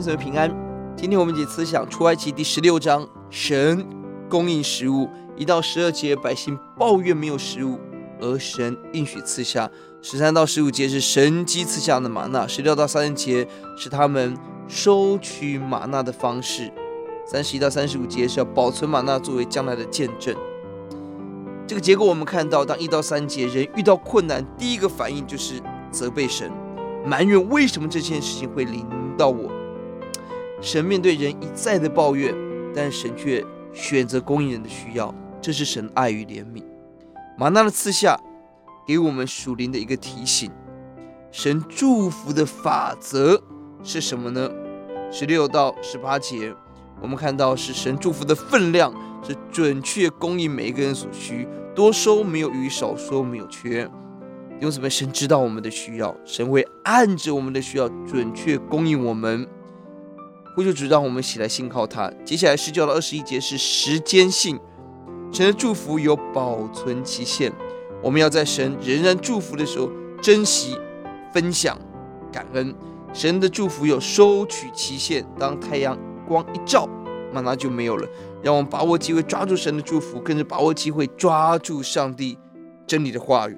姊妹平安。今天我们一起思想出埃及第十六章，神供应食物。一到十二节，百姓抱怨没有食物，而神应许赐下。十三到十五节是神迹赐下的玛纳。十六到三十节是他们收取玛纳的方式。三十一到三十五节是要保存玛纳作为将来的见证。这个结果我们看到，当一到三节人遇到困难，第一个反应就是责备神，埋怨为什么这件事情会临到我。神面对人一再的抱怨，但神却选择供应人的需要，这是神爱与怜悯。吗哪的赐下给我们属灵的一个提醒，神祝福的法则是什么呢？十六到十八节，我们看到是神祝福的分量是准确供应每一个人所需，多收没有余，少收没有缺。因为什么？神知道我们的需要，神会按着我们的需要准确供应我们。呼求主，让我们一起来信靠他。接下来十九到二十一节是时间性，神的祝福有保存期限，我们要在神仍然祝福的时候珍惜、分享、感恩。神的祝福有收取期限，当太阳光一照，吗哪就没有了。让我们把握机会，抓住神的祝福，跟着把握机会，抓住上帝真理的话语。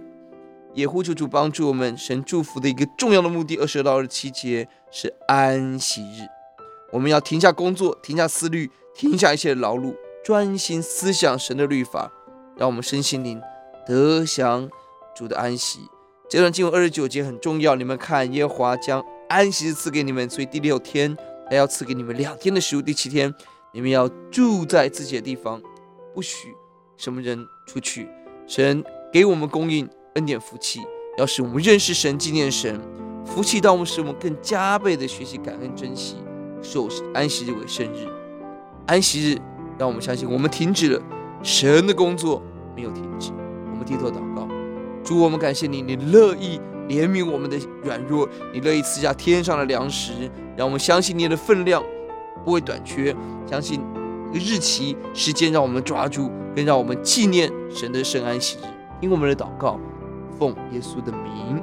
也呼求主帮助我们，神祝福的一个重要的目的，二十二到二十七节是安息日。我们要停下工作，停下思虑，停下一切劳碌，专心思想神的律法，让我们身心灵得享主的安息。这段经文二十九节很重要，你们看，耶和华将安息赐给你们，所以第六天还要赐给你们两天的食物。第七天，你们要住在自己的地方，不许什么人出去。神给我们供应恩典福气，要使我们认识神、纪念神。福气到我们，使我们更加倍的学习感恩、珍惜。受安息日为圣日，安息日让我们相信，我们停止了神的工作，没有停止。我们低头祷告，主，我们感谢你，你乐意怜悯我们的软弱，你乐意赐下天上的粮食，让我们相信你的分量不会短缺，相信日期时间让我们抓住，更让我们纪念神的圣安息日。听我们的祷告，奉耶稣的名，